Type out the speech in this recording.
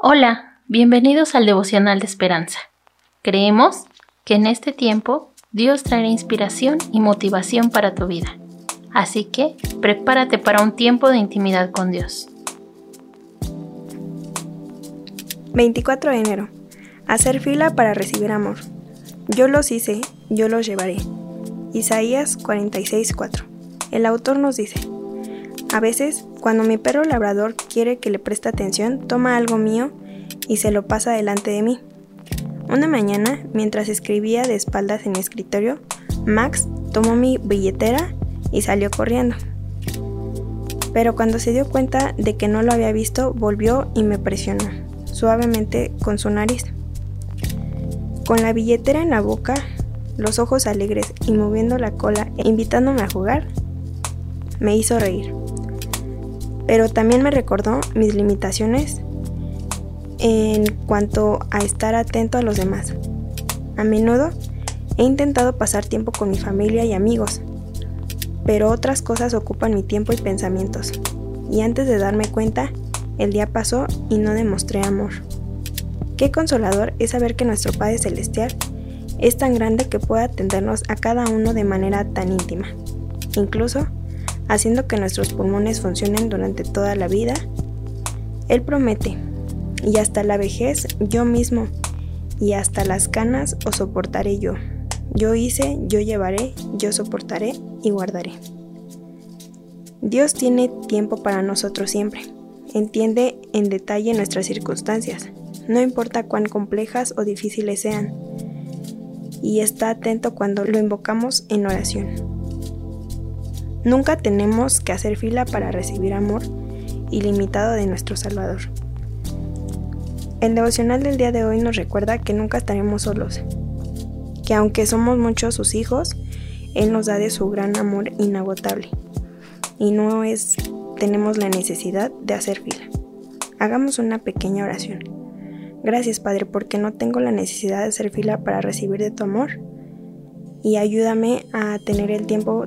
Hola, bienvenidos al devocional de esperanza. Creemos que en este tiempo Dios traerá inspiración y motivación para tu vida. Así que prepárate para un tiempo de intimidad con Dios. 24 de enero. Hacer fila para recibir amor. Yo los hice, yo los llevaré. Isaías 46:4. El autor nos dice, a veces, cuando mi perro labrador quiere que le preste atención, toma algo mío y se lo pasa delante de mí. Una mañana, mientras escribía de espaldas en mi escritorio, Max tomó mi billetera y salió corriendo. Pero cuando se dio cuenta de que no lo había visto, volvió y me presionó, suavemente con su nariz. Con la billetera en la boca, los ojos alegres y moviendo la cola e invitándome a jugar, me hizo reír pero también me recordó mis limitaciones en cuanto a estar atento a los demás. A menudo he intentado pasar tiempo con mi familia y amigos, pero otras cosas ocupan mi tiempo y pensamientos. Y antes de darme cuenta, el día pasó y no demostré amor. Qué consolador es saber que nuestro Padre Celestial es tan grande que puede atendernos a cada uno de manera tan íntima. Incluso haciendo que nuestros pulmones funcionen durante toda la vida? Él promete, y hasta la vejez yo mismo, y hasta las canas os soportaré yo. Yo hice, yo llevaré, yo soportaré y guardaré. Dios tiene tiempo para nosotros siempre. Entiende en detalle nuestras circunstancias, no importa cuán complejas o difíciles sean, y está atento cuando lo invocamos en oración. Nunca tenemos que hacer fila para recibir amor ilimitado de nuestro Salvador. El devocional del día de hoy nos recuerda que nunca estaremos solos, que aunque somos muchos sus hijos, Él nos da de su gran amor inagotable y no es tenemos la necesidad de hacer fila. Hagamos una pequeña oración. Gracias Padre porque no tengo la necesidad de hacer fila para recibir de tu amor y ayúdame a tener el tiempo